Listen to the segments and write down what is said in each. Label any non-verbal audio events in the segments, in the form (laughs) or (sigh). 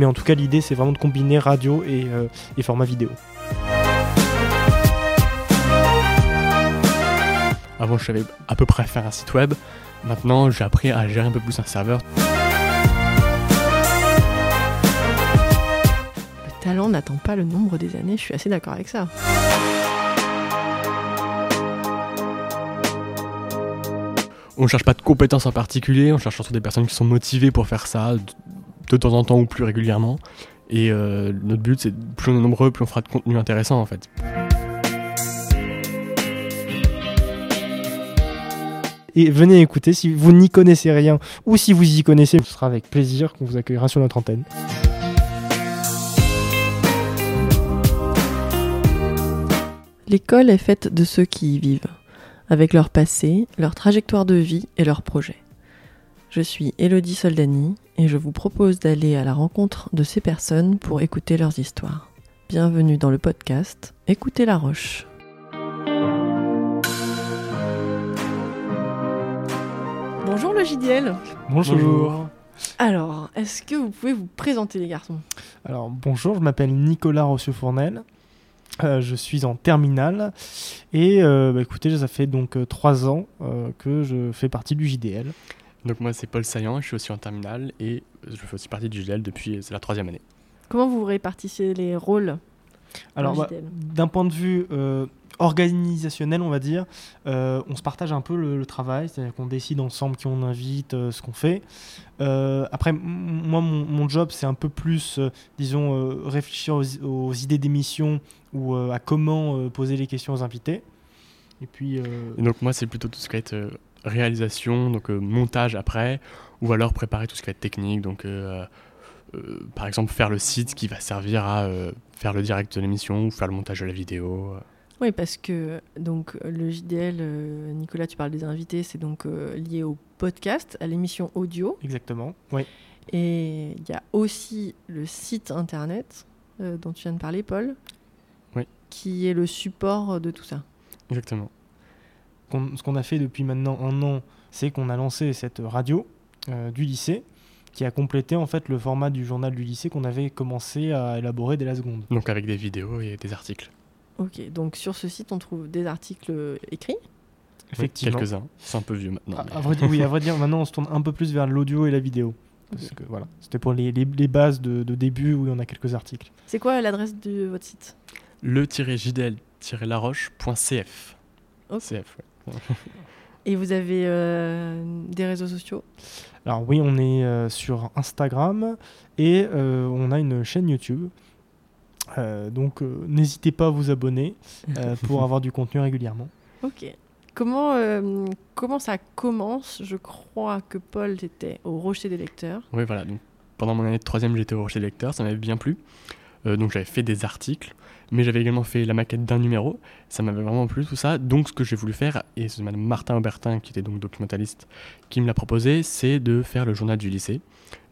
Mais en tout cas, l'idée, c'est vraiment de combiner radio et, et format vidéo. Avant, je savais à peu près faire un site web. Maintenant, j'ai appris à gérer un peu plus un serveur. Le talent n'attend pas le nombre des années, je suis assez d'accord avec ça. On ne cherche pas de compétences en particulier, on cherche surtout des personnes qui sont motivées pour faire ça de temps en temps ou plus régulièrement. Et euh, notre but, c'est plus on est nombreux, plus on fera de contenu intéressant en fait. Et venez écouter si vous n'y connaissez rien ou si vous y connaissez, ce sera avec plaisir qu'on vous accueillera sur notre antenne. L'école est faite de ceux qui y vivent, avec leur passé, leur trajectoire de vie et leurs projets. Je suis Elodie Soldani et je vous propose d'aller à la rencontre de ces personnes pour écouter leurs histoires. Bienvenue dans le podcast Écoutez la Roche. Bonjour le JDL. Bonjour. Alors, est-ce que vous pouvez vous présenter les garçons? Alors, bonjour, je m'appelle Nicolas Rossieux-Fournel. Euh, je suis en terminale et euh, bah, écoutez, ça fait donc euh, trois ans que je fais partie du JDL. Donc moi c'est Paul Saillant, je suis aussi en terminale et je fais aussi partie du JDL depuis c'est la troisième année. Comment vous répartissez les rôles Alors bah, d'un point de vue organisationnel, on va dire, euh, on se partage un peu le, travail, c'est-à-dire qu'on décide ensemble qui on invite, euh, ce qu'on fait. Euh, après, moi, mon, job, c'est un peu plus, disons, réfléchir aux, idées d'émission ou à comment poser les questions aux invités. Et puis. donc moi, c'est plutôt tout ce qui être réalisation, donc montage après, ou alors préparer tout ce qui va être technique, donc. par exemple, faire le site qui va servir à faire le direct de l'émission ou faire le montage de la vidéo. Oui, parce que donc le JDL, euh, Nicolas, tu parles des invités, c'est donc euh, lié au podcast, à l'émission audio. Exactement, oui. Et il y a aussi le site internet euh, dont tu viens de parler, Paul. Oui. Qui est le support de tout ça. Exactement. Ce qu'on a fait depuis maintenant un an, c'est qu'on a lancé cette radio du lycée qui a complété en fait le format du journal du lycée qu'on avait commencé à élaborer dès la seconde. Donc avec des vidéos et des articles. Ok, donc sur ce site, on trouve des articles écrits? Effectivement. Quelques-uns. C'est un peu vieux maintenant. À, vrai dire, oui, à (laughs) vrai dire, maintenant on se tourne un peu plus vers l'audio et la vidéo. Parce que voilà, c'était pour les, les, bases de, de, début où il y en a quelques articles. C'est quoi l'adresse de votre site? Le-jdl-laroche.cf. CF, ouais. Et vous avez euh, des réseaux sociaux? Alors oui, on est euh, sur Instagram et euh, on a une chaîne YouTube. Euh, donc euh, n'hésitez pas à vous abonner euh, pour (laughs) avoir du contenu régulièrement. Ok. Comment, comment ça commence? Je crois que Paul était au Rocher des lecteurs. Oui, voilà. Donc, pendant mon année de troisième, j'étais au Rocher des lecteurs. Ça m'avait bien plu. donc j'avais fait des articles, mais j'avais également fait la maquette d'un numéro. Ça m'avait vraiment plu tout ça. Donc ce que j'ai voulu faire, et c'est Madame Martin Aubertin, qui était donc documentaliste, qui me l'a proposé, c'est de faire le journal du lycée.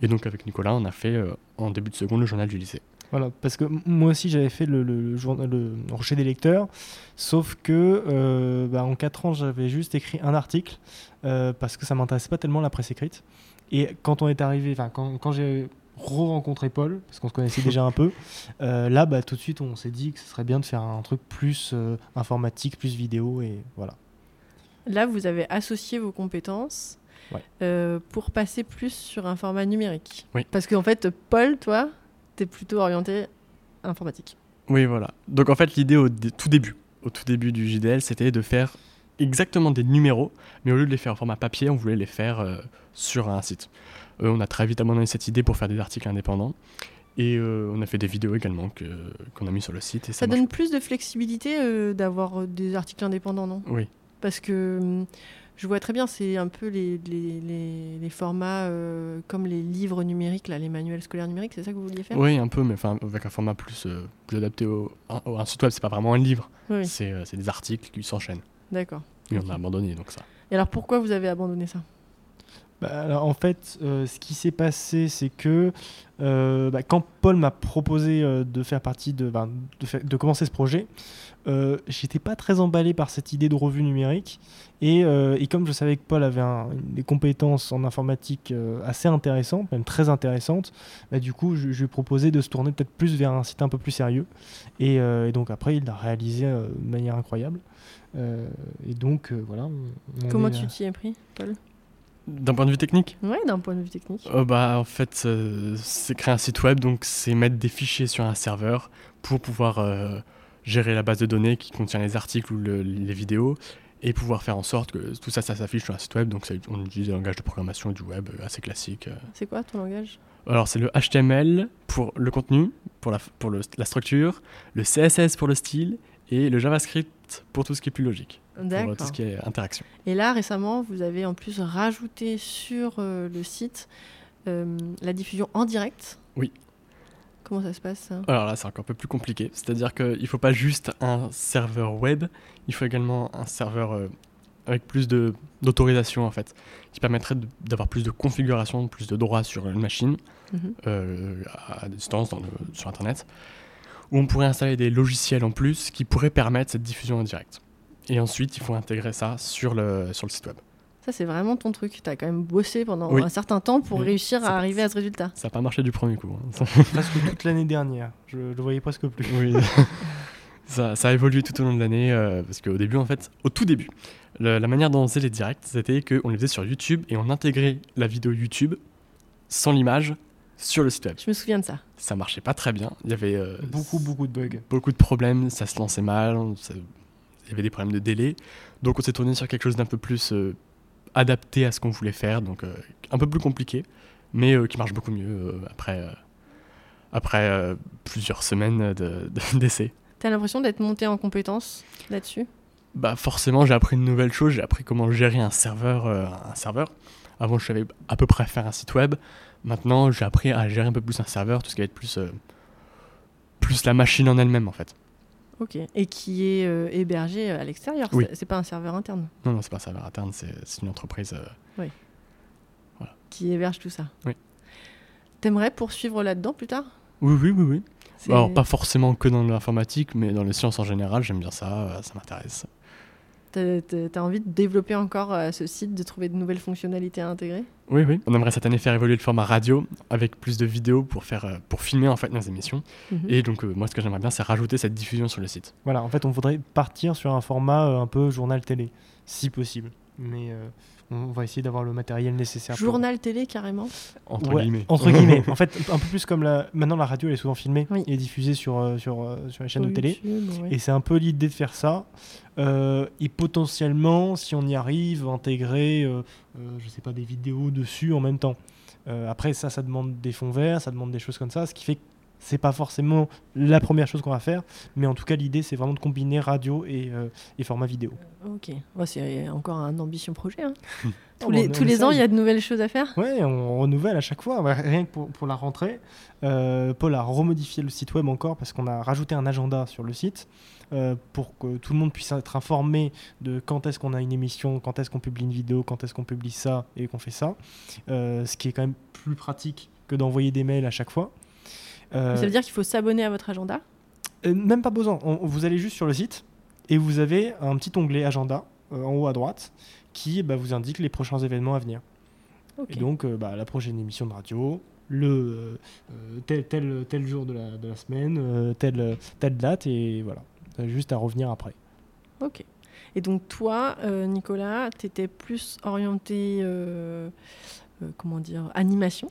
Et donc avec Nicolas, on a fait en début de seconde le journal du lycée. Voilà, parce que moi aussi j'avais fait le, le, le, rocher des lecteurs, sauf que euh, bah, en 4 ans j'avais juste écrit un article euh, parce que ça m'intéressait pas tellement la presse écrite. Et quand on est arrivé, enfin quand, quand j'ai re-rencontré Paul, parce qu'on se connaissait déjà un peu, (laughs) euh, là bah, tout de suite on s'est dit que ce serait bien de faire un truc plus informatique, plus vidéo et voilà. Là vous avez associé vos compétences. pour passer plus sur un format numérique. Oui. Parce qu'en fait, Paul, toi, plutôt orienté informatique. Oui, voilà. Donc en fait, l'idée au tout début, au tout début du JDL, c'était de faire exactement des numéros, mais au lieu de les faire en format papier, on voulait les faire euh, sur un site. Euh, on a très vite abandonné cette idée pour faire des articles indépendants. Et euh, on a fait des vidéos également qu'on a mis sur le site. Et ça, donne plus de flexibilité d'avoir des articles indépendants, non? Oui. Parce que hum, je vois très bien, c'est un peu les, les, les, formats euh, comme les livres numériques, là, les manuels scolaires numériques, c'est ça que vous vouliez faire? Oui, un peu, mais avec un format plus, euh, plus adapté au, un site web. C'est pas vraiment un livre, euh, c'est des articles qui s'enchaînent. D'accord. Et on a abandonné donc ça. Et alors pourquoi vous avez abandonné ça? Bah, alors, en fait, euh, ce qui s'est passé, c'est que euh, bah, quand Paul m'a proposé euh, de faire partie de, ben, de, fa- de commencer ce projet, j'étais pas très emballé par cette idée de revue numérique. Et, et comme je savais que Paul avait un- des compétences en informatique assez intéressantes, même très intéressantes, bah, du coup, je, je lui ai proposé de se tourner peut-être plus vers un site un peu plus sérieux. Et, et donc après, il l'a réalisé de manière incroyable. Euh, et donc, euh, voilà. Comment est, tu t'y es pris, Paul? D'un point de vue technique Ouais, d'un point de vue technique. Euh, bah, en fait, euh, c'est créer un site web, donc c'est mettre des fichiers sur un serveur pour pouvoir euh, gérer la base de données qui contient les articles ou le- les vidéos et pouvoir faire en sorte que tout ça, ça s'affiche sur un site web. Donc, ça- on utilise un langage de programmation du web assez classique. C'est quoi ton langage? Alors, c'est le HTML pour le contenu, pour, la, pour le- la structure, le CSS pour le style et le JavaScript pour tout ce qui est plus logique, pour euh, tout ce qui est interaction. Et là, récemment, vous avez en plus rajouté sur euh, le site euh, la diffusion en direct. Oui. Comment ça se passe ça? Alors là, c'est encore un peu plus compliqué. C'est-à-dire qu'il ne faut pas juste un serveur web, il faut également un serveur euh, avec plus d'autorisation, en fait, qui permettrait d'avoir plus de configuration, plus de droits sur une machine, Mhm. à distance, dans le- sur Internet, où on pourrait installer des logiciels en plus qui pourraient permettre cette diffusion en direct. Et ensuite, il faut intégrer ça sur le, sur le site web. Ça, c'est vraiment ton truc. Tu as quand même bossé pendant Oui. un certain temps pour Oui. réussir Ça- à arriver à ce résultat. Ça n'a pas marché du premier coup. hein. (laughs) presque toute l'année dernière. Je le voyais presque plus. Oui. (laughs) ça, ça a évolué tout au long de l'année euh, parce qu'au début, en fait, au tout début, le- la manière dont on faisait les directs, c'était qu'on les faisait sur YouTube et on intégrait la vidéo YouTube sans l'image sur le site web. Je me souviens de ça. Ça marchait pas très bien. Il y avait euh, Beaucoup, beaucoup de bugs. beaucoup de problèmes, ça se lançait mal, ça- il y avait des problèmes de délai. Donc on s'est tourné sur quelque chose d'un peu plus euh, adapté à ce qu'on voulait faire, donc euh, un peu plus compliqué, mais euh, qui marche beaucoup mieux euh, après, euh, après euh, plusieurs semaines de- de- (laughs) d'essai. T'as l'impression d'être monté en compétence là-dessus? Bah forcément, j'ai appris une nouvelle chose, j'ai appris comment gérer un serveur, euh, un serveur. Avant, je savais à peu près faire un site web. Maintenant, j'ai appris à gérer un peu plus un serveur, tout ce qui va être plus, euh, plus la machine en elle-même en fait. Ok. Et qui est euh, hébergé à l'extérieur. Oui. C'est- pas un serveur interne? Non, non, c'est pas un serveur interne, c'est une entreprise. euh, qui héberge tout ça? Oui. T'aimerais poursuivre là-dedans plus tard? Oui, oui, oui, oui. C'est- Alors, pas forcément que dans l'informatique, mais dans les sciences en général, j'aime bien ça, euh, ça m'intéresse. T'as t'as- t'as envie de développer encore euh, ce site, de trouver de nouvelles fonctionnalités à intégrer? Oui, oui. On aimerait cette année faire évoluer le format radio avec plus de vidéos pour, faire, euh, pour filmer en fait nos émissions. Mhm. Et donc, euh, moi, ce que j'aimerais bien, c'est rajouter cette diffusion sur le site. Voilà, en fait, on voudrait partir sur un format euh, un peu journal télé, si possible. Mais euh, on va essayer d'avoir le matériel nécessaire. pour- Journal télé carrément Entre Ouais, guillemets. Entre (laughs) guillemets. en fait, un peu plus comme la. Maintenant, la radio, elle est souvent filmée Oui. et diffusée sur, euh, sur, euh, sur les chaînes de télé. Ouais. Et c'est un peu l'idée de faire ça. Euh, et potentiellement, si on y arrive, intégrer, euh, euh, je sais pas, des vidéos dessus en même temps. Euh, après, ça, ça demande des fonds verts, ça demande des choses comme ça, ce qui fait que c'est pas forcément la première chose qu'on va faire. Mais en tout cas, l'idée, c'est vraiment de combiner radio et, euh, et format vidéo. Ok, Ouais, c'est encore un ambition projet. hein. (laughs) tous les, tous ans, il y a de nouvelles choses à faire Ouais, on renouvelle à chaque fois. Rien que pour, pour la rentrée, euh, Paul a remodifié le site web encore parce qu'on a rajouté un agenda sur le site euh, pour que tout le monde puisse être informé de quand est-ce qu'on a une émission, quand est-ce qu'on publie une vidéo, quand est-ce qu'on publie ça et qu'on fait ça. Ce qui est quand même plus pratique que d'envoyer des mails à chaque fois. Euh, Ça veut dire qu'il faut s'abonner à votre agenda euh, même pas besoin. On- vous allez juste sur le site et vous avez un petit onglet agenda euh, en haut à droite qui bah, vous indique les prochains événements à venir. Et donc, bah, la prochaine émission de radio, le tel, tel, tel jour de la, de la semaine, telle, telle date, et voilà. Juste à revenir après. Ok. Et donc toi, euh, Nicolas, tu étais plus orienté, euh, euh, comment dire, animation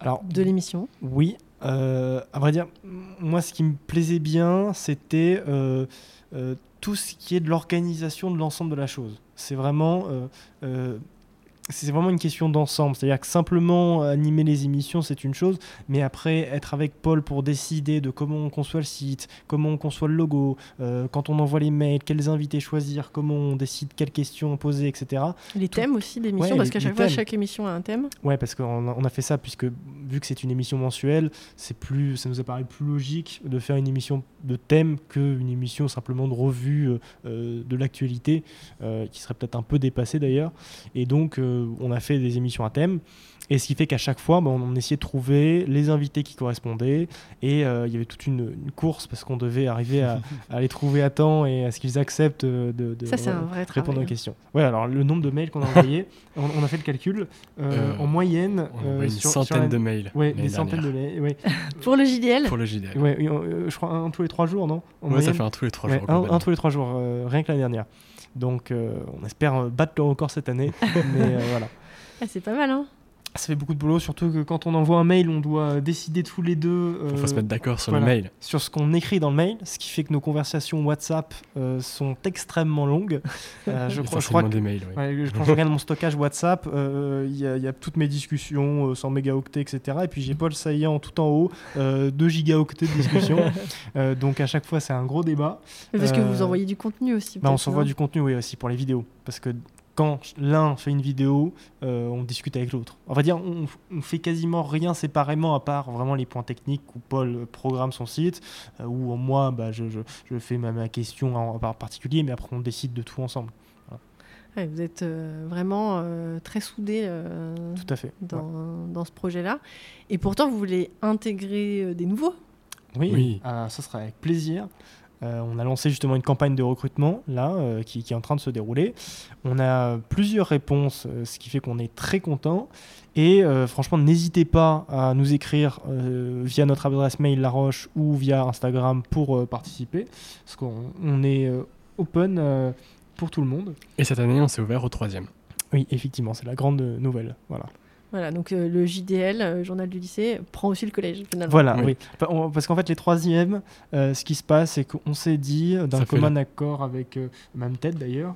Alors, de l'émission? oui, à vrai dire, moi, ce qui me plaisait bien, c'était euh, euh, tout ce qui est de l'organisation de l'ensemble de la chose. C'est vraiment. C'est vraiment une question d'ensemble. C'est-à-dire que simplement animer les émissions, c'est une chose, mais après, être avec Paul pour décider de comment on conçoit le site, comment on conçoit le logo, euh, quand on envoie les mails, quels invités choisir, comment on décide quelles questions poser, etc. Les Tout- thèmes aussi d'émission, Ouais, parce qu'à chaque fois, thèmes. chaque émission a un thème. Ouais, parce qu'on a, on a fait ça puisque vu que c'est une émission mensuelle, c'est plus, ça nous apparaît plus logique de faire une émission de thème qu'une émission simplement de revue euh, euh, de l'actualité, euh, qui serait peut-être un peu dépassée d'ailleurs. Et donc, on a fait des émissions à thème. Et ce qui fait qu'à chaque fois, bah, on, essayait de trouver les invités qui correspondaient. Et euh, il y avait toute une, course parce qu'on devait arriver (laughs) à, les trouver à temps et à ce qu'ils acceptent de, répondre aux hein. questions. Ouais, alors le nombre de mails qu'on a envoyés, (laughs) on, a fait le calcul. Euh, en moyenne, une centaine de mails. Ouais, des centaines de mails. (laughs) Pour le JDL Pour le JDL. Ouais, je crois un, tous les trois jours, non? Ouais, ça fait un tous les trois jours. Un, un, tous les trois jours, rien que l'année dernière. Donc on espère battre le record cette année. (laughs) mais voilà. Ah, c'est pas mal, hein ça fait beaucoup de boulot, surtout que quand on envoie un mail, on doit décider tous les deux. Il faut se mettre d'accord sur le mail. Sur ce qu'on écrit dans le mail, ce qui fait que nos conversations WhatsApp euh, sont extrêmement longues. Euh, (laughs) je, crois, je crois que, des mails, quand je regarde mon stockage WhatsApp, euh, il y, a toutes mes discussions, 100 mégaoctets, etc. Et puis j'ai Paul Saillant tout en haut, 2 gigaoctets de discussion. (laughs) donc à chaque fois, c'est un gros débat. Parce que vous envoyez du contenu aussi. Bah, on s'envoie du contenu, oui, aussi pour les vidéos. Parce que quand l'un fait une vidéo, euh, on discute avec l'autre. On va dire, on, on, fait quasiment rien séparément à part vraiment les points techniques où Paul programme son site, euh, où moi, bah, je, fais ma, question en, particulier, mais après on décide de tout ensemble. vous êtes euh, vraiment très soudés tout à fait. Dans, dans ce projet-là. Et pourtant, vous voulez intégrer des nouveaux? Oui, oui. ça sera avec plaisir. Euh, on a lancé justement une campagne de recrutement là euh, qui, est en train de se dérouler. On a plusieurs réponses, euh, ce qui fait qu'on est très content. Et franchement, n'hésitez pas à nous écrire via notre adresse mail Laroche ou via Instagram pour participer, parce qu'on est open pour tout le monde. Et cette année, on s'est ouvert au troisième. Oui, effectivement, c'est la grande nouvelle. Voilà. Voilà, donc euh, le JDL, euh, journal du lycée, prend aussi le collège finalement. Voilà, oui. parce qu'en fait, les troisièmes, euh, ce qui se passe, c'est qu'on s'est dit, d'un commun accord avec, même tête d'ailleurs,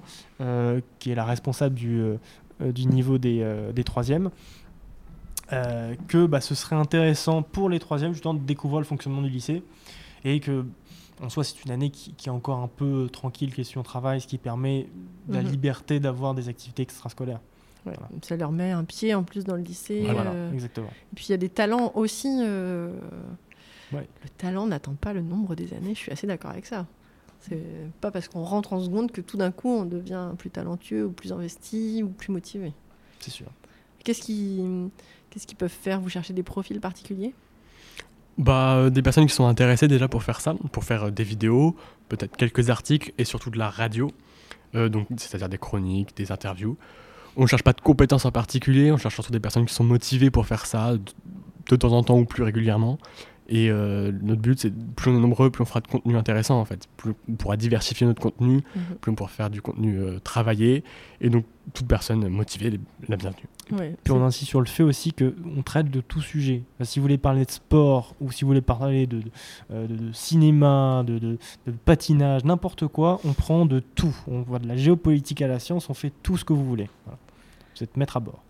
qui est la responsable du, du niveau des, des troisièmes, que bah, ce serait intéressant pour les troisièmes justement de découvrir le fonctionnement du lycée et que en soi, c'est une année qui, est encore un peu tranquille question travail, ce qui permet la mhm. liberté d'avoir des activités extrascolaires. Ça leur met un pied en plus dans le lycée. Voilà, euh. exactement. Et puis il y a des talents aussi. Euh, le talent n'attend pas le nombre des années, je suis assez d'accord avec ça. C'est pas parce qu'on rentre en seconde que tout d'un coup on devient plus talentueux ou plus investi ou plus motivé. C'est sûr. Qu'est-ce qu'ils peuvent faire Vous cherchez des profils particuliers? Bah, euh, des personnes qui sont intéressées déjà pour faire ça, pour faire des vidéos, peut-être quelques articles et surtout de la radio, donc c'est-à-dire des chroniques, des interviews. On ne cherche pas de compétences en particulier, on cherche surtout des personnes qui sont motivées pour faire ça de, temps en temps ou plus régulièrement. Et euh, notre but, c'est plus on est nombreux, plus on fera de contenu intéressant en fait. Plus on pourra diversifier notre contenu, mhm. plus on pourra faire du contenu euh, travaillé. Et donc, toute personne motivée la bienvenue. Puis on insiste sur le fait aussi qu'on traite de tout sujet. si vous voulez parler de sport ou si vous voulez parler de, de, euh, cinéma, de, de, patinage, n'importe quoi, on prend de tout. On voit de la géopolitique à la science, on fait tout ce que vous voulez. Vous êtes maître à bord.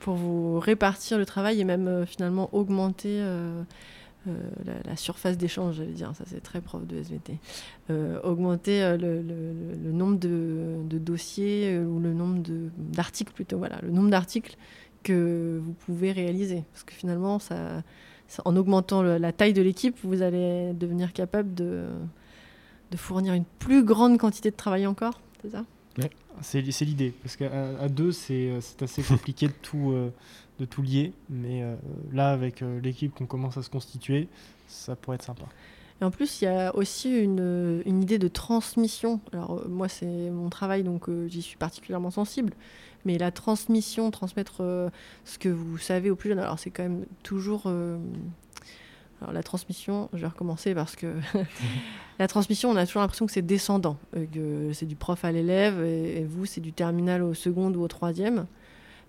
Pour vous répartir le travail et même euh, finalement augmenter euh, euh, la, surface d'échange, j'allais dire, ça c'est très prof de SVT. augmenter le, nombre de, dossiers ou le nombre d'articles plutôt, voilà, le nombre d'articles que vous pouvez réaliser. Parce que finalement, ça, en augmentant la taille de l'équipe, vous allez devenir capable de, de fournir une plus grande quantité de travail encore, c'est ça? C'est l'idée, parce qu'à deux, euh, c'est assez compliqué de tout, euh, de tout lier, mais euh, là, avec l'équipe qu'on commence à se constituer, ça pourrait être sympa. Et en plus, il y a aussi une, une idée de transmission. Alors, moi, c'est mon travail, donc j'y suis particulièrement sensible. Mais la transmission, transmettre ce que vous savez aux plus jeunes, alors c'est quand même toujours alors la transmission, je vais recommencer parce que (laughs) la transmission, on a toujours l'impression que c'est descendant, euh, que c'est du prof à l'élève et, vous, c'est du terminal au second ou au troisième.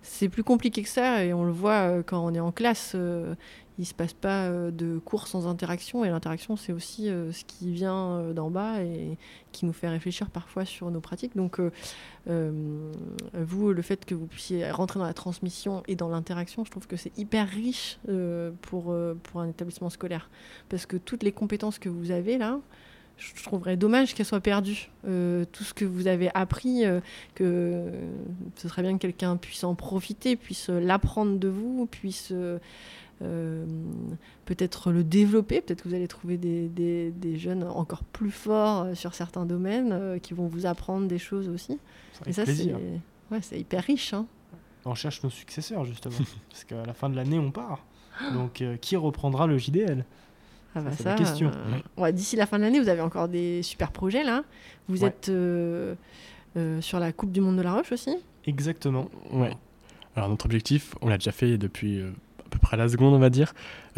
C'est plus compliqué que ça et on le voit euh, quand on est en classe. Euh, il se passe pas de cours sans interaction et l'interaction, c'est aussi ce qui vient d'en bas et qui nous fait réfléchir parfois sur nos pratiques. Donc, vous, le fait que vous puissiez rentrer dans la transmission et dans l'interaction, je trouve que c'est hyper riche pour, pour un établissement scolaire parce que toutes les compétences que vous avez là, je trouverais dommage qu'elle soit perdue. Euh, tout ce que vous avez appris, euh, que ce serait bien que quelqu'un puisse en profiter, puisse l'apprendre de vous, puisse euh, peut-être le développer. Peut-être que vous allez trouver des, des, jeunes encore plus forts sur certains domaines qui vont vous apprendre des choses aussi. Et ça, c'est ouais, hyper riche. Hein. On cherche nos successeurs, justement. (laughs) parce qu'à la fin de l'année, on part. Donc, euh, qui reprendra le JDL Ah bah ça, question. euh, ouais, D'ici la fin de l'année, vous avez encore des super projets là. Vous Ouais. êtes euh, euh, sur la Coupe du Monde de la Roche aussi? Exactement. Ouais. Alors notre objectif, on l'a déjà fait depuis à peu près la seconde, on va dire,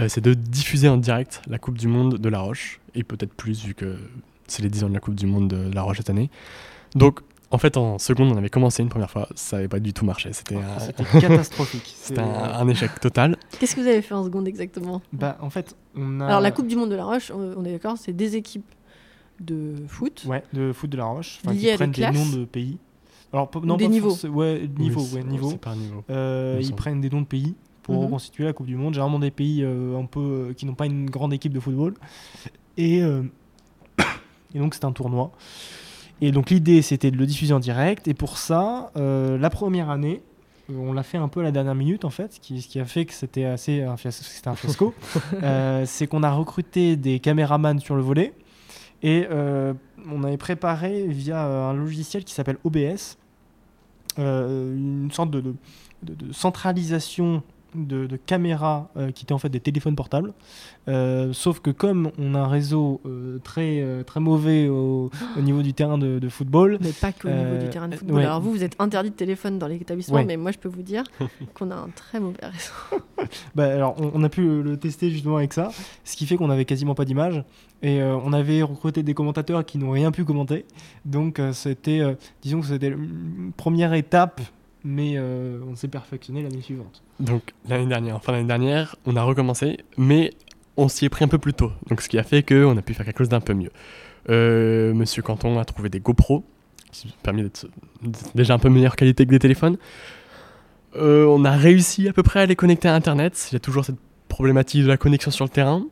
c'est de diffuser en direct la Coupe du Monde de La Roche, et peut-être plus vu que c'est les 10 ans de la Coupe du Monde de La Roche cette année. Donc en fait en seconde on avait commencé une première fois, ça n'avait pas du tout marché, c'était un, C'était catastrophique. (laughs) c'était C'est- un- un échec total. Qu'est-ce que vous avez fait en seconde exactement? Bah, en fait, on a. Alors la Coupe du Monde de la Roche, on est d'accord, c'est des équipes de foot. Ouais, de foot de la Roche. Qui prennent des noms de pays. Alors, non, Des pas niveaux. Ouais, niveau, Oui, ouais, c'est- niveau. C'est pas un niveau. Euh, ils prennent des noms de pays pour Mhm. reconstituer la Coupe du Monde. Généralement des pays euh, un peu euh, qui n'ont pas une grande équipe de football. Et, euh, (coughs) et donc c'est un tournoi. Et donc l'idée c'était de le diffuser en direct. Et pour ça, euh, la première année, on l'a fait un peu à la dernière minute en fait, ce qui, ce qui a fait que c'était assez un fiasco. C'était un fiasco. (laughs) Euh, c'est qu'on a recruté des caméramans sur le volet et euh, on avait préparé via un logiciel qui s'appelle OBS une sorte de, de- de- de centralisation de, de caméras euh, qui étaient en fait des téléphones portables. Euh, sauf que comme on a un réseau euh, très, très mauvais au, au niveau du terrain de, de football, Mais pas qu'au niveau du terrain de football. ouais. Alors vous, vous êtes interdit de téléphone dans les établissements, Ouais. mais moi je peux vous dire (laughs) qu'on a un très mauvais réseau. (laughs) Bah, alors, on, on a pu le, tester justement avec ça, ce qui fait qu'on avait quasiment pas d'image et on avait recruté des commentateurs qui n'ont rien pu commenter. Donc, c'était, disons que c'était une première étape, mais euh, on s'est perfectionné l'année suivante. Donc l'année dernière, enfin l'année dernière, on a recommencé, mais on s'y est pris un peu plus tôt. Donc ce qui a fait qu'on a pu faire quelque chose d'un peu mieux. Euh, Monsieur Canton a trouvé des GoPro, qui ont permis d'être déjà un peu meilleure qualité que des téléphones. Euh, on a réussi à peu près à les connecter à Internet. Il y a toujours cette problématique de la connexion sur le terrain.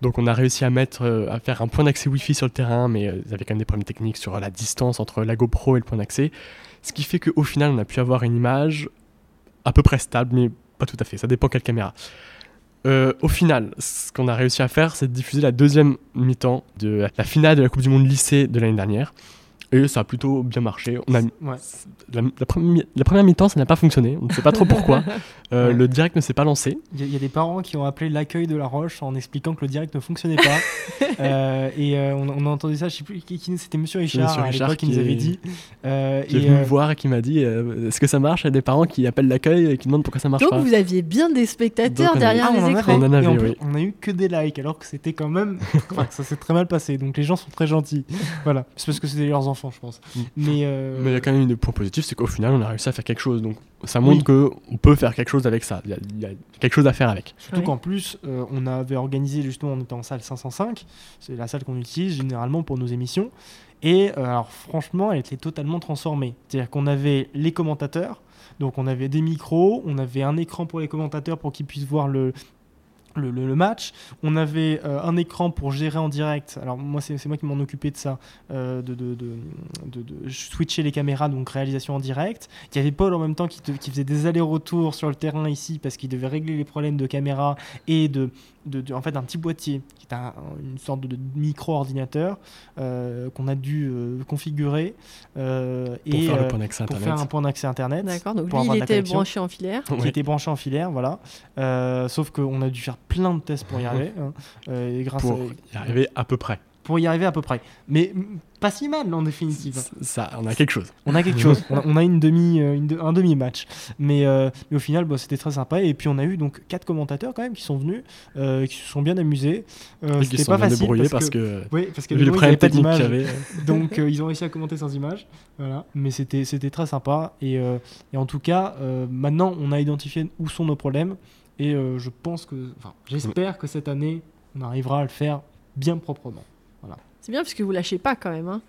Donc on a réussi à mettre, à faire un point d'accès Wi-Fi sur le terrain, mais il y avait quand même des problèmes techniques sur la distance entre la GoPro et le point d'accès. Ce qui fait qu'au final, on a pu avoir une image à peu près stable, mais pas tout à fait. Ça dépend quelle caméra. Euh, au final, ce qu'on a réussi à faire, c'est de diffuser la deuxième mi-temps de la finale de la Coupe du Monde lycée de l'année dernière. Et ça a plutôt bien marché. On a, Ouais. la, la première, la première mi-temps, ça n'a pas fonctionné. On ne sait pas trop pourquoi. (laughs) Euh, Ouais. Le direct ne s'est pas lancé. Il y, a- il y a des parents qui ont appelé l'accueil de la Roche en expliquant que le direct ne fonctionnait pas. (laughs) Euh, et euh, on, on a entendu ça, je sais plus qui, qui- c'était Monsieur Richard, Monsieur à Richard l'époque qui qui nous avait dit. Qui est venu me voir et qui m'a dit euh, Est-ce que ça marche? Il y a des parents qui appellent l'accueil et qui demandent pourquoi ça marche Donc pas. vous aviez bien des spectateurs Donc, on derrière Ah, on les écrans. On en avait, plus, oui. on a eu que des likes alors que c'était quand même. (laughs) enfin, que ça s'est très mal passé. Donc les gens sont très gentils. voilà. C'est parce que c'était leurs enfants, je pense. Mm. Mais. euh, Mais il y a quand même des points positifs, c'est qu'au final, on a réussi à faire quelque chose. Donc ça montre Oui. que on peut faire quelque chose avec ça. Il y y a quelque chose à faire avec. Surtout Oui. qu'en plus, euh, on avait organisé justement, on était en salle 505, c'est la salle qu'on utilise généralement pour nos émissions. Et euh, alors franchement, elle était totalement transformée. C'est-à-dire qu'on avait les commentateurs, donc on avait des micros, on avait un écran pour les commentateurs pour qu'ils puissent voir le, le, match. On avait euh, un écran pour gérer en direct. Alors moi, c'est moi qui m'en occupais de ça, euh, de, de, switcher les caméras, donc réalisation en direct. Il y avait Paul en même temps qui, qui faisait des allers-retours sur le terrain ici parce qu'il devait régler les problèmes de caméra et de, de, de- en fait un petit boîtier qui est un- une sorte de, de micro-ordinateur euh, qu'on a dû euh, configurer euh, Pour et faire le euh, point d'accès pour Internet. faire un point d'accès internet D'accord, donc pour lui avoir il était branché en filaire. qui Oui. était branché en filaire, voilà. Euh, sauf qu'on a dû faire plein de tests pour y arriver. hein. Et grâce Pour à- y arriver à peu près. Pour y arriver à peu près. Mais pas si mal en définitive. Ça, on a quelque chose. On a quelque chose. On a, on a une demi, euh, une de- un demi-match. Mais, euh, mais au final, bah, c'était très sympa. Et puis on a eu donc quatre commentateurs quand même qui sont venus, euh, qui se sont bien amusés. Euh, c'était pas bien facile débrouillés parce parce que, que, oui, parce que vu problèmes pas techniques qu'il y avait. Donc ils ont réussi à commenter sans image. Voilà. Mais c'était c'était très sympa. Et, et en tout cas, maintenant, on a identifié où sont nos problèmes. Et je pense que, enfin, j'espère que cette année, on arrivera à le faire bien proprement. C'est bien parce que vous lâchez pas quand même. hein.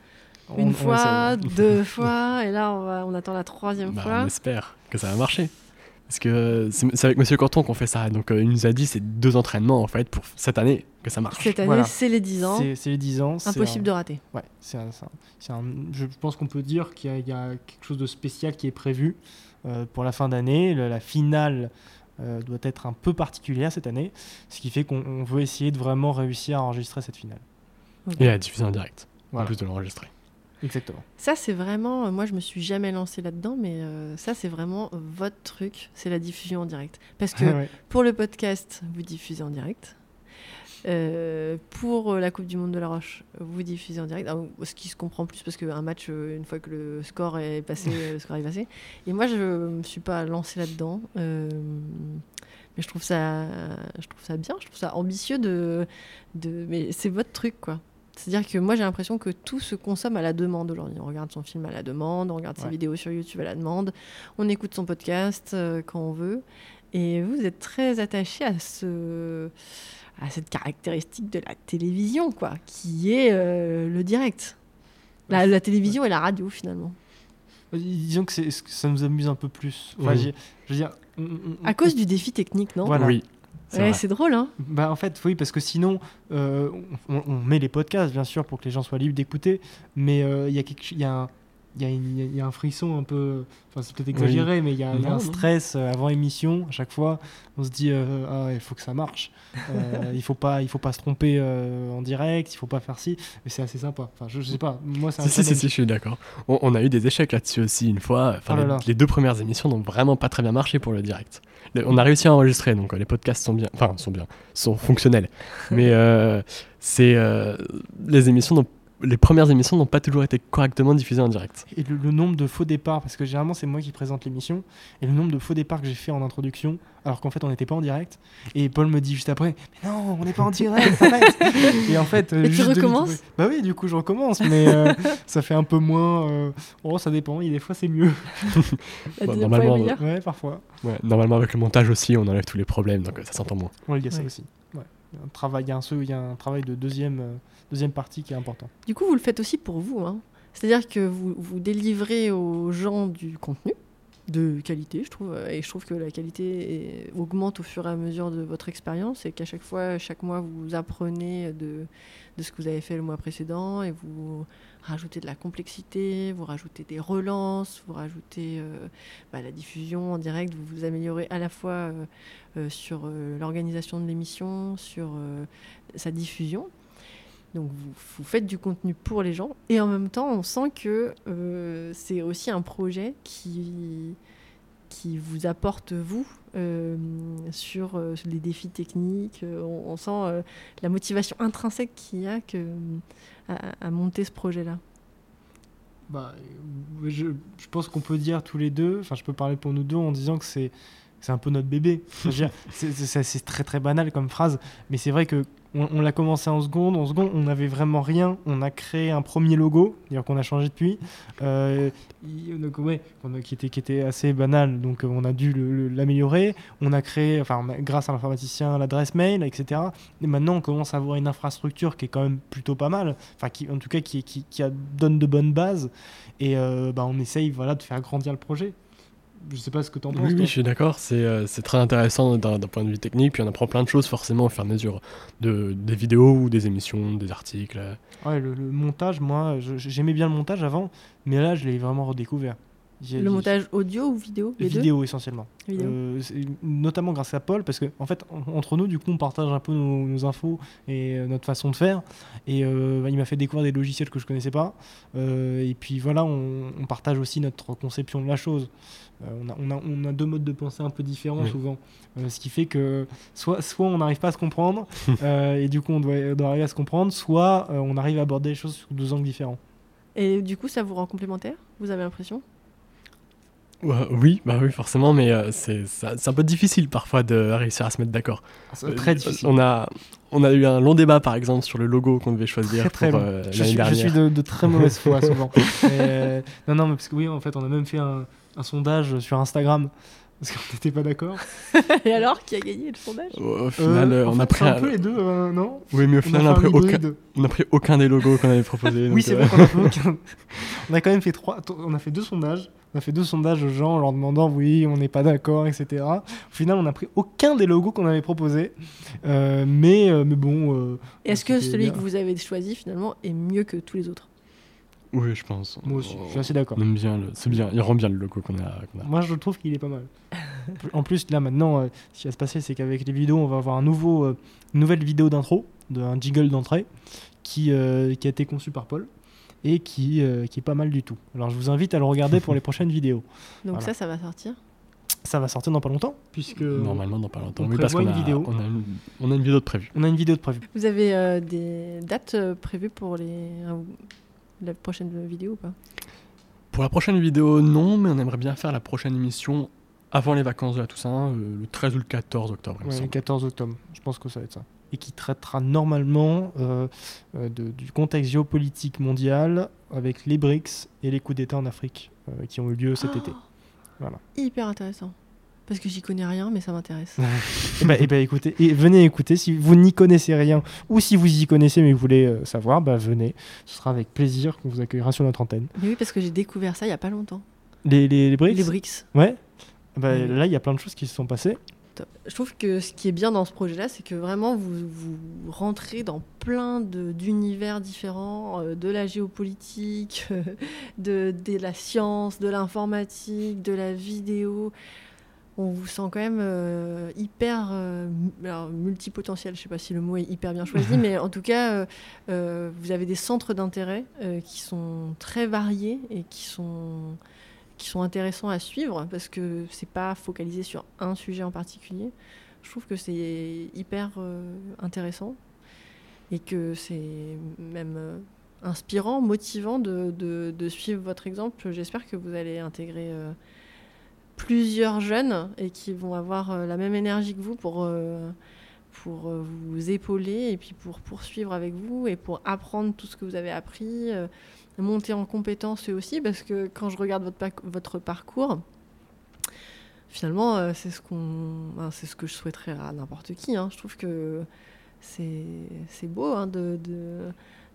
Une on fois, essaie. (laughs) deux fois, et là on, va, on attend la troisième Bah, fois. on espère que ça va marcher. Parce que c'est avec Monsieur Canton qu'on fait ça. Donc euh, il nous a dit c'est deux entraînements en fait pour cette année que ça marche. Cette année, Voilà. c'est les 10 ans. C'est les 10 ans. Impossible un- de rater. Ouais, c'est un- c'est un- c'est un- je pense qu'on peut dire qu'il y, a- il y a quelque chose de spécial qui est prévu euh, pour la fin d'année. La finale euh, doit être un peu particulière cette année, ce qui fait qu'on on veut essayer de vraiment réussir à enregistrer cette finale. Et à diffuser en direct. Voilà. En plus de l'enregistrer. Exactement. Ça, c'est vraiment. Moi, je me suis jamais lancé là-dedans, mais euh, ça, c'est vraiment votre truc. C'est la diffusion en direct. Parce que Ouais. pour le podcast, vous diffusez en direct. Euh, pour la Coupe du Monde de la Roche, vous diffusez en direct. Alors, ce qui se comprend plus parce qu'un match, euh, une fois que le score est passé, le score est passé. Et moi, je me suis pas lancé là-dedans. Euh, mais je trouve ça, je trouve ça bien, je trouve ça ambitieux de, de mais c'est votre truc quoi. C'est-à-dire que moi j'ai l'impression que tout se consomme à la demande aujourd'hui. On regarde son film à la demande, on regarde ses vidéos sur YouTube à la demande, on écoute son podcast euh, quand on veut. Et vous êtes très attaché à ce à cette caractéristique de la télévision quoi, qui est euh, le direct. La, la télévision et la radio finalement. Disons que, ça nous amuse un peu plus. Enfin, Oui. je veux dire, À cause du défi technique, non? Voilà. Oui. C'est Ouais, vrai. c'est drôle hein. Bah en fait oui parce que sinon euh, on, on met les podcasts bien sûr pour que les gens soient libres d'écouter mais euh, il y a quelque il y a un il y, a y un frisson un peu enfin c'est peut-être exagéré mais il y a, y un stress euh, avant émission à chaque fois on se dit euh, ah il faut que ça marche Euh, (laughs) il faut pas il faut pas se tromper euh, en direct il faut pas faire ci mais c'est assez sympa enfin je, je sais pas moi c'est un Si, si, si, si, je suis d'accord. On, on a eu des échecs là-dessus aussi une fois. Enfin, là les, là. les deux premières émissions n'ont vraiment pas très bien marché pour le direct. Le- on a réussi à enregistrer, donc les podcasts sont bien, enfin sont bien, sont fonctionnels. Mais c'est les émissions, n'ont- les premières émissions n'ont pas toujours été correctement diffusées en direct. et le, le nombre de faux départs parce que généralement c'est moi qui présente l'émission et le nombre de faux départs que j'ai fait en introduction alors qu'en fait on n'était pas en direct et Paul me dit juste après mais non on n'est pas en direct arrête (laughs) et en fait euh, Et tu juste minutes recommences? Bah oui du coup je recommence mais euh, (laughs) ça fait un peu moins euh, oh ça dépend et des fois c'est mieux (laughs) Bon, est normalement, ouais parfois Ouais, normalement, avec le montage aussi, on enlève tous les problèmes, donc euh, ça s'entend moins. ouais il y a ça Ouais. aussi ouais. Un travail il y a un, y un travail de deuxième euh, deuxième partie qui est important Du coup, vous le faites aussi pour vous. hein. C'est-à-dire que vous, vous délivrez aux gens du contenu de qualité, je trouve. Et je trouve que la qualité augmente au fur et à mesure de votre expérience et qu'à chaque fois, chaque mois, vous apprenez de, ce que vous avez fait le mois précédent et vous rajoutez de la complexité, vous rajoutez des relances, vous rajoutez euh, bah, la diffusion en direct, vous vous améliorez à la fois euh, euh, sur euh, l'organisation de l'émission, sur euh, sa diffusion. Donc vous, faites du contenu pour les gens et en même temps on sent que euh, c'est aussi un projet qui, qui vous apporte vous euh, sur euh, les défis techniques. On, sent la motivation intrinsèque qu'il y a à, à monter ce projet-là. Bah, je, je pense qu'on peut dire tous les deux, enfin je peux parler pour nous deux en disant que c'est c'est un peu notre bébé. C'est très très banal comme phrase, mais c'est vrai que on, l'a commencé en seconde, en seconde on n'avait vraiment rien, on a créé un premier logo, d'ailleurs qu'on a changé depuis, euh, donc, ouais, qui, était, qui était assez banal, donc on a dû l'améliorer, on a créé, enfin grâce à l'informaticien, l'adresse mail, etc. Et maintenant on commence à avoir une infrastructure qui est quand même plutôt pas mal, enfin qui en tout cas qui, qui, donne de bonnes bases, et euh, bah, on essaye voilà, de faire grandir le projet. Je sais pas ce que tu en penses. Oui, toi. je suis d'accord. C'est euh, très intéressant d'un point de vue technique. Puis on apprend plein de choses forcément au fur et à mesure de, des vidéos ou des émissions, des articles. Ouais, le, le montage, moi, j'aimais bien le montage avant, mais là, je l'ai vraiment redécouvert. Le montage audio ou vidéo les deux vidéo essentiellement. Vidéo. Euh, notamment grâce à Paul, parce que en fait, en- entre nous, du coup, on partage un peu nos, nos infos et euh, notre façon de faire. Et euh, bah, il m'a fait découvrir des logiciels que je connaissais pas. Euh, et puis voilà, on, on partage aussi notre conception de la chose. Euh, on, a, on, a, on a deux modes de pensée un peu différents Oui. souvent, Euh, ce qui fait que soit, soit on n'arrive pas à se comprendre (laughs) euh, et du coup on doit, on doit arriver à se comprendre, soit euh, on arrive à aborder les choses sous deux angles différents. Et du coup, ça vous rend complémentaire? Vous avez l'impression? Oui, bah oui, forcément, mais euh, c'est un peu difficile parfois de réussir à se mettre d'accord. Euh, très difficile. On a, on a eu un long débat par exemple sur le logo qu'on devait choisir Très, très pour euh, je, l'année suis, je dernière. suis de, de très mauvaise foi (laughs) souvent. Euh, non, non, mais parce que oui, en fait, on a même fait un, un sondage sur Instagram parce qu'on n'était pas d'accord. (laughs) Et alors, qui a gagné le sondage? Au, au final, Euh, euh, on a fait, pris un peu les deux, euh, non? Oui, mais au On final, a on a, pris aucun... hybride. on a pris aucun des logos qu'on avait proposés. Oui, c'est euh, vrai qu'on a fait (laughs) aucun- On a quand même fait trois. On a fait deux sondages. On a fait deux sondages aux gens en leur demandant oui, on n'est pas d'accord, etc. Au final, on n'a pris aucun des logos qu'on avait proposés. Euh, mais, euh, mais bon. euh, Est-ce que celui bien. que vous avez choisi finalement est mieux que tous les autres? Oui, je pense. Moi aussi, je suis assez d'accord. bien. C'est bien, il rend bien le logo qu'on a. Moi, je trouve qu'il est pas mal. en plus, là, maintenant, euh, ce qui va se passer, c'est qu'avec les vidéos, on va avoir un nouveau, euh, une nouvelle vidéo d'intro, de- un jingle d'entrée, qui, euh, qui a été conçu par Paul. Et qui, euh, qui est pas mal du tout. Alors je vous invite à le regarder pour les (laughs) prochaines vidéos. Donc Voilà. ça, ça va sortir. Ça va sortir dans pas longtemps, puisque Normalement, dans pas longtemps. on Oui, parce prévoit qu'on une a, vidéo. On a, une, on a une vidéo de prévue. on a une vidéo de prévue. Vous avez euh, des dates euh, prévues pour les... la prochaine vidéo ou pas? Pour la prochaine vidéo, non, mais on aimerait bien faire la prochaine émission avant les vacances de la Toussaint, le 13 ou le 14 octobre, Ouais, le semble. 14 octobre, je pense que ça va être ça. Et qui traitera normalement euh, euh, de- du contexte géopolitique mondial avec les BRICS et les coups d'État en Afrique euh, qui ont eu lieu cet été. Oh Voilà. Hyper intéressant. Parce que j'y connais rien, mais ça m'intéresse. et bah, et bah, écoutez, et venez écouter. Si vous n'y connaissez rien ou si vous y connaissez mais vous voulez euh, savoir, bah, venez. Ce sera avec plaisir qu'on vous accueillera sur notre antenne. mais oui, parce que j'ai découvert ça il y a pas longtemps. Les, les, les BRICS? Les BRICS. Ouais. Bah, Oui. Là, il y a plein de choses qui se sont passées. Top. Je trouve que ce qui est bien dans ce projet-là, c'est que vraiment vous, vous rentrez dans plein d'univers différents, euh, de la géopolitique, euh, (laughs) de, de la science, de l'informatique, de la vidéo. On vous sent quand même euh, hyper euh, alors, multipotentiel. Je sais pas si le mot est hyper bien choisi, (laughs) mais en tout cas, vous avez des centres d'intérêt qui sont très variés et qui sont qui sont intéressants à suivre parce que c'est pas focalisé sur un sujet en particulier. Je trouve que c'est hyper euh, intéressant et que c'est même euh, inspirant, motivant de, de- suivre votre exemple. J'espère que vous allez intégrer euh, plusieurs jeunes et qui vont avoir la même énergie que vous pour, pour vous épauler et puis pour poursuivre avec vous et pour apprendre tout ce que vous avez appris. Euh, monter en compétences eux aussi, parce que quand je regarde votre, votre parcours, finalement, euh, c'est ce, qu'on, c'est ce que je souhaiterais à n'importe qui. hein. Je trouve que c'est, beau hein, de,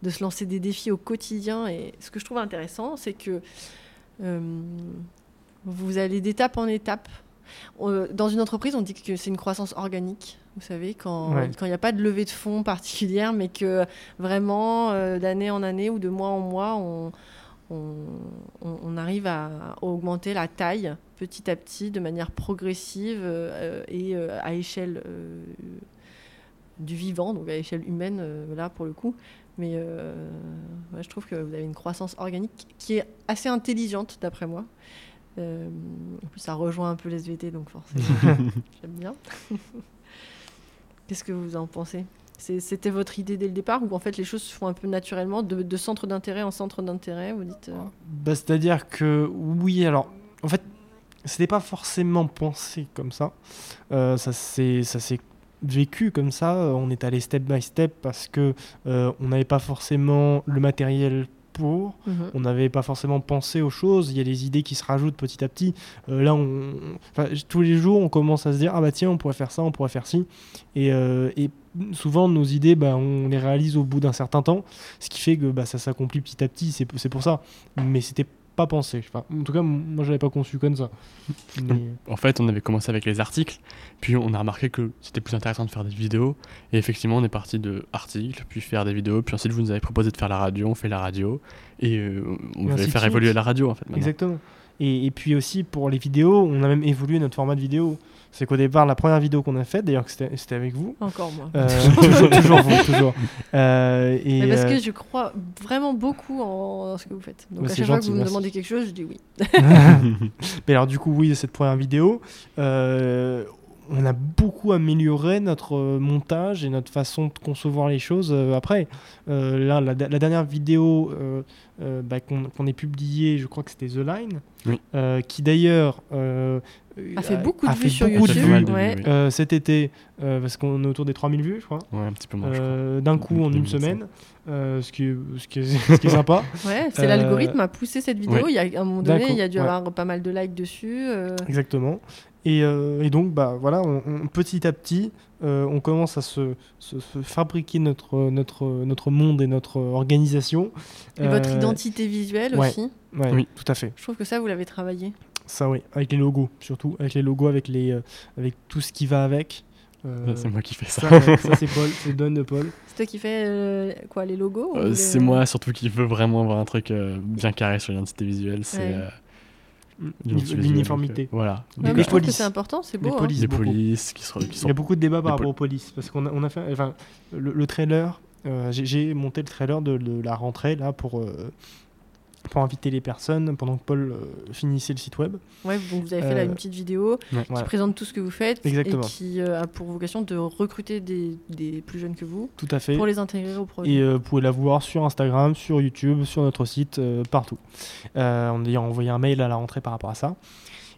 se lancer des défis au quotidien. Et ce que je trouve intéressant, c'est que euh, vous allez d'étape en étape. On- Dans une entreprise, on dit que c'est une croissance organique. Vous savez, quand Ouais. il n'y a pas de levée de fonds particulière, mais que vraiment, euh, d'année en année ou de mois en mois, on, on, on- on arrive à augmenter la taille petit à petit, de manière progressive euh, et euh, à échelle du vivant, donc à échelle humaine, là pour le coup. Mais ouais, je trouve que vous avez une croissance organique qui est assez intelligente, d'après moi. En plus, ça rejoint un peu les SVT, donc forcément, (laughs) j'aime bien. (laughs) Qu'est-ce que vous en pensez? C'était votre idée dès le départ ou en fait les choses se font un peu naturellement de, centre d'intérêt en centre d'intérêt Vous dites euh, Bah, C'est-à-dire que oui, alors en fait, c'était pas forcément pensé comme ça. Euh, ça s'est vécu comme ça. On est allé step by step parce que euh, on n'avait pas forcément le matériel pour. mhm. On n'avait pas forcément pensé aux choses. Il y a les idées qui se rajoutent petit à petit. Euh, là, on, enfin, tous les jours, on commence à se dire ah bah tiens, on pourrait faire ça, on pourrait faire ci. Et, euh, et souvent, nos idées, bah, on les réalise au bout d'un certain temps, ce qui fait que bah, ça s'accomplit petit à petit. C'est pour ça. Mais c'était pas pensé. Enfin, en tout cas, moi, je l'avais pas conçu comme ça. (laughs) Mais- En fait, on avait commencé avec les articles, puis on a remarqué que c'était plus intéressant de faire des vidéos. Et effectivement, on est parti de articles, puis faire des vidéos, puis ensuite vous nous avez proposé de faire la radio, on fait la radio, et euh, on de faire évoluer la radio en fait. Maintenant. Exactement. Et, et puis aussi pour les vidéos, on a même évolué notre format de vidéo. C'est qu'au départ, la première vidéo qu'on a faite, d'ailleurs, c'était avec vous. Encore moi. Euh, (laughs) toujours, (laughs) toujours vous, toujours. Euh, et, Mais parce euh, que je crois vraiment beaucoup en, en ce que vous faites. Donc Bah, à chaque fois que vous me demandez quelque chose, je dis oui. (laughs) Mais alors du coup, oui, cette première vidéo, euh, on a beaucoup amélioré notre euh, montage et notre façon de concevoir les choses euh, après. Euh, là, la, la dernière vidéo euh, euh, bah, qu'on qu'on ait publiée, je crois que c'était The Line, Oui. euh, qui d'ailleurs euh, A fait beaucoup de vues sur YouTube. vues, ouais. euh, cet été, euh, parce qu'on est autour des 3000 vues, je crois. Ouais, un petit peu moins. Euh, D'un coup, en une 2005. semaine, euh, ce, qui est, ce, qui est, (laughs) ce qui est sympa. Ouais, c'est Euh, l'algorithme a poussé cette vidéo. ouais. Il y a à un moment donné, il y a dû ouais. avoir pas mal de likes dessus. euh, Exactement. Et, euh, et donc, bah, voilà, on, on- petit à petit, euh, on commence à se, se- se fabriquer notre, notre, notre monde et notre organisation. Et votre Euh, identité visuelle ouais. aussi. ouais, Oui. tout à fait. Je trouve que ça, vous l'avez travaillé. Ça, oui, avec les logos, surtout. Avec les logos, avec, les, euh, avec tout ce qui va avec. Euh, C'est moi qui fais ça. ça, ouais, ça, c'est Paul, c'est Don de Paul. C'est toi qui fais euh, quoi, les logos Euh, les- c'est moi surtout qui veux vraiment avoir un truc euh, bien carré sur l'identité visuelle. C'est Ouais. L'uniformité. euh, voilà. Ouais, les mais je trouve que polices. c'est important, c'est Les beau. hein. polices. Les polices qui, sont- qui Il y a beaucoup de débats par les rapport aux polices. Parce qu'on a, on a fait. Enfin, le, le trailer Euh, j'ai- J'ai monté le trailer de, de la rentrée là pour, euh, pour inviter les personnes pendant que Paul euh, finissait le site web. Ouais, donc vous avez fait là Euh, une petite vidéo qui Voilà, présente tout ce que vous faites Exactement. et qui euh, a pour vocation de recruter des, des plus jeunes que vous tout à fait. pour les intégrer au projet. Et euh, vous pouvez la voir sur Instagram, sur YouTube, sur notre site, partout. On a envoyé un mail à la rentrée par rapport à ça.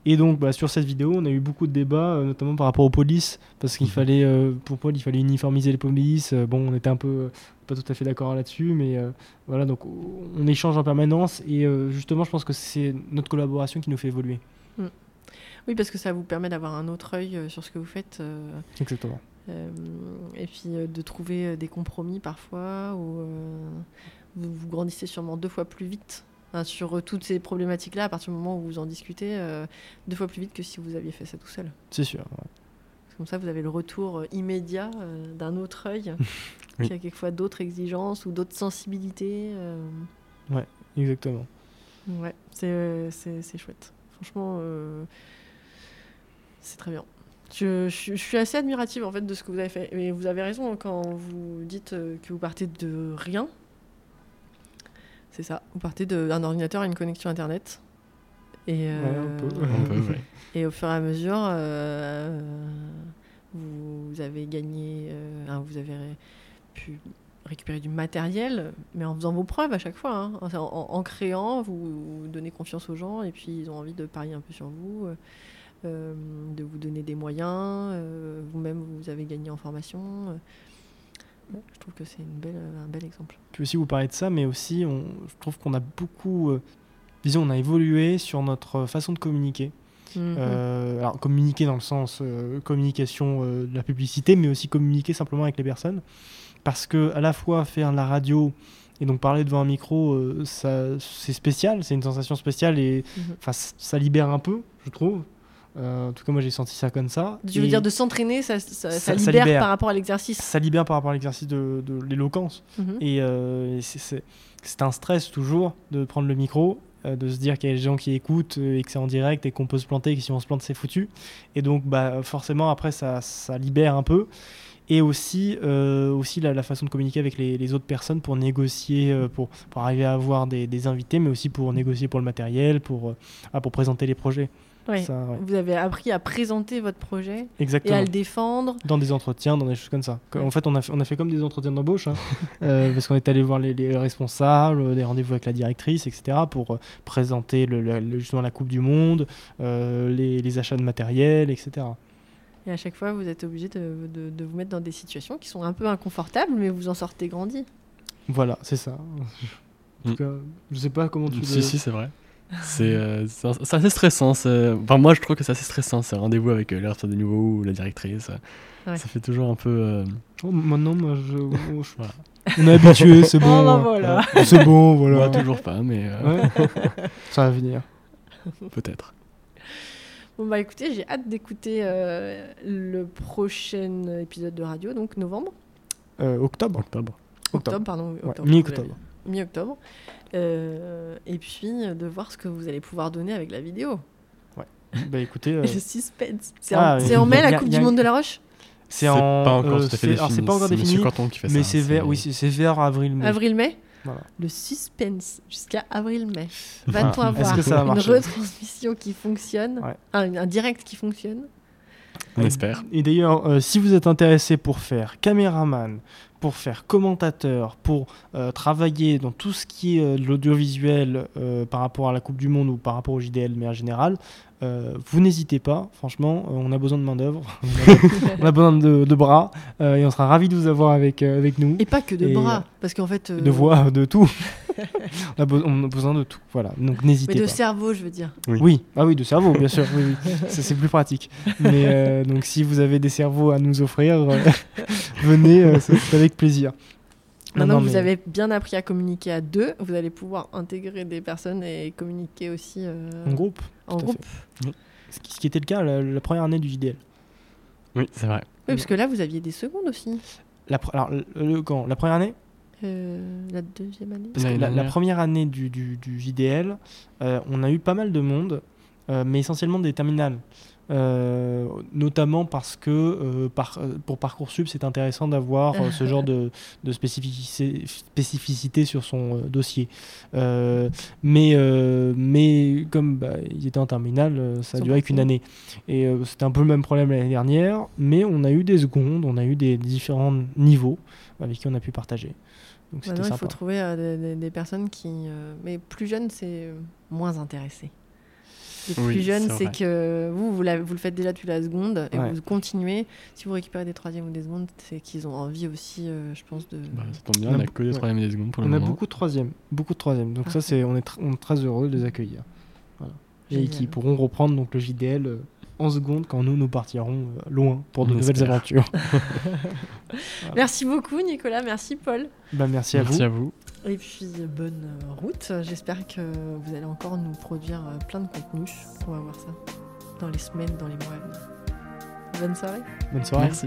Et donc, bah, sur cette vidéo, on a eu beaucoup de débats, euh, notamment par rapport aux polices, parce qu'il Mhm. fallait, euh, pour Paul, il fallait uniformiser les polices. Euh, bon, on était un peu euh, pas tout à fait d'accord là-dessus, mais euh, voilà, donc on échange en permanence. Et euh, justement, je pense que c'est notre collaboration qui nous fait évoluer. Oui, parce que ça vous permet d'avoir un autre œil euh, sur ce que vous faites. euh, Exactement. euh, et puis euh, de trouver euh, des compromis parfois, ou euh, vous, vous grandissez sûrement deux fois plus vite hein, sur euh, toutes ces problématiques-là à partir du moment où vous en discutez, euh, deux fois plus vite que si vous aviez fait ça tout seul. C'est sûr. ouais. Comme ça, vous avez le retour euh, immédiat euh, d'un autre œil (laughs) Oui. qui a quelquefois d'autres exigences ou d'autres sensibilités. euh, Exactement. Ouais, c'est c'est chouette. Franchement, c'est très bien. Je, je- je suis assez admirative en fait de ce que vous avez fait. Et vous avez raison hein, quand vous dites que vous partez de rien. C'est ça. Vous partez de- d'un ordinateur à une connexion internet. Et, Ouais, un peu. euh, On peut, ouais. (laughs) et au fur et à mesure, euh, vous avez gagné, euh, vous avez pu récupérer du matériel, mais en faisant vos preuves à chaque fois. hein. En, en- en créant, vous, vous donnez confiance aux gens et puis ils ont envie de parier un peu sur vous, euh, euh, de vous donner des moyens. euh, Vous-même, vous avez gagné en formation. Euh. Je trouve que c'est belle, un bel exemple. Puis aussi, vous parlez de ça, mais aussi, on, je trouve qu'on a beaucoup. euh, disons, on a évolué sur notre façon de communiquer. Mhm. Euh, alors, communiquer dans le sens euh, communication euh, de la publicité, mais aussi communiquer simplement avec les personnes. Parce que, à la fois, faire de la radio et donc parler devant un micro, euh, c'est spécial, c'est une sensation spéciale et c- ça libère un peu, je trouve. Euh, en tout cas, moi, j'ai senti ça comme ça. Je veux dire, de s'entraîner, ça, ça, ça Ça- ça libère, par rapport à l'exercice. Ça libère par rapport à l'exercice de, de l'éloquence. Mhm. Et euh, et c'est- un stress toujours de prendre le micro, euh, de se dire qu'il y a des gens qui écoutent euh, et que c'est en direct et qu'on peut se planter et que si on se plante, c'est foutu. Et donc, bah, forcément, après, ça, ça libère un peu. Et aussi, aussi la, la façon de communiquer avec les, les autres personnes pour négocier, pour, pour arriver à avoir des, des invités, mais aussi pour négocier pour le matériel, pour, ah, pour présenter les projets. Ouais. Ça, ouais. Vous avez appris à présenter votre projet et à le défendre. Dans des entretiens, dans des choses comme ça. Ouais. En fait, on a fait, on a fait comme des entretiens d'embauche, hein, (laughs) euh, parce qu'on est allé voir les, les responsables, des rendez-vous avec la directrice, etc., pour euh, présenter le, le- le- justement la Coupe du Monde, euh, les, les achats de matériel, etc. Et à chaque fois, vous êtes obligé de, de- de vous mettre dans des situations qui sont un peu inconfortables, mais vous en sortez grandi. Voilà, c'est ça. En tout Mm. cas, je sais pas comment tu Si, le- si, c'est vrai. C'est euh, assez stressant. c'est- Enfin, moi, je trouve que c'est assez stressant, ces rendez-vous avec euh, les des nouveaux ou la directrice. Ouais. Ça fait toujours un peu. euh, Oh, maintenant, moi, je... oh, je- (laughs) Voilà. on est habitué, c'est (laughs) bon. Oh, bah voilà. Ouais, C'est bon, (laughs) voilà. Moi, toujours pas, mais euh, Ouais. ça va venir. peut-être. Bon, bah écoutez, j'ai hâte d'écouter euh, le prochain épisode de radio, donc novembre. Euh, octobre. Octobre. Octobre, pardon. Mi-octobre. Mi-octobre. Euh, et puis euh, de voir ce que vous allez pouvoir donner avec la vidéo. Bah écoutez, (laughs) euh, Le suspense. C'est Ah, en, oui. c'est en mai la Coupe a- du Monde de la Roche c'est en. pas encore euh, tout à fait c'est- défini. alors, c'est pas encore défini. Monsieur Canton qui fait Mais ça. c'est vers, oui, c'est c'est vers avril-mai. Avril-mai Voilà. Le suspense jusqu'à avril-mai. Voilà. Va-t-on avoir Est-ce que ça va une retransmission qui fonctionne? Ouais. un, un direct qui fonctionne? On espère. Et d'ailleurs, euh, si vous êtes intéressé pour faire caméraman, pour faire commentateur, pour euh, travailler dans tout ce qui est euh, de l'audiovisuel euh, par rapport à la Coupe du Monde ou par rapport au JDL, mais en général, euh, vous n'hésitez pas. Franchement, euh, on a besoin de main-d'œuvre, (laughs) on a besoin de, de bras, euh, et on sera ravis de vous avoir avec, euh, avec nous. Et pas que de Et, bras, parce qu'en fait. euh, De voix, de tout. (laughs) (laughs) on, a be- on a besoin de tout. Voilà, donc Mais n'hésitez de pas. cerveau, je veux dire. Oui, ah oui, de cerveau, bien sûr. oui, oui. (laughs) Ça, c'est plus pratique. Mais euh, donc, si vous avez des cerveaux à nous offrir, euh, (laughs) venez, euh, c'est avec plaisir. Maintenant non, que vous mais avez bien appris à communiquer à deux, vous allez pouvoir intégrer des personnes et communiquer aussi euh, En groupe, en groupe. ce qui, ce qui était le cas la, la première année du JDL. Oui, c'est vrai. Oui, parce que là, vous aviez des secondes aussi. La, pre- alors, le- le- quand, la première année Euh, la deuxième année Parce que la, première année du, du- du JDL, euh, on a eu pas mal de monde, euh, mais essentiellement des terminales. euh, notamment parce que par, pour Parcoursup, c'est intéressant d'avoir euh, ce genre de, de spécificité, spécificité sur son euh, dossier. Euh, mais, euh, mais comme bah, ils étaient en terminale, ça a duré qu'une année. Et euh, c'était un peu le même problème l'année dernière, mais on a eu des secondes, on a eu des différents niveaux avec qui on a pu partager. Donc il faut trouver euh, des, des- des personnes qui. euh, mais plus jeunes, c'est euh, moins intéressé. Les Oui, plus jeunes, c'est que vous, vous, le faites déjà depuis la seconde et Ouais. vous continuez. Si vous récupérez des troisièmes ou des secondes, c'est qu'ils ont envie aussi, euh, je pense, de. Bah, ça tombe bien, On on a a que des ouais. troisième et des secondes pour le On a beaucoup de troisièmes, beaucoup de troisièmes. Donc ça, Parfait. c'est, on, est on est très heureux de les accueillir. Voilà. Et qui pourront reprendre donc le JDL euh, en seconde quand nous nous partirons euh, loin pour de On nouvelles espère. aventures. (laughs) (laughs) Merci beaucoup, Nicolas. Merci, Paul. bah, merci à vous. Merci à vous. Et puis, bonne euh, route. J'espère que vous allez encore nous produire euh, plein de contenus. On va voir ça dans les semaines, dans les mois à venir. Bonne soirée. Bonne soirée. Merci.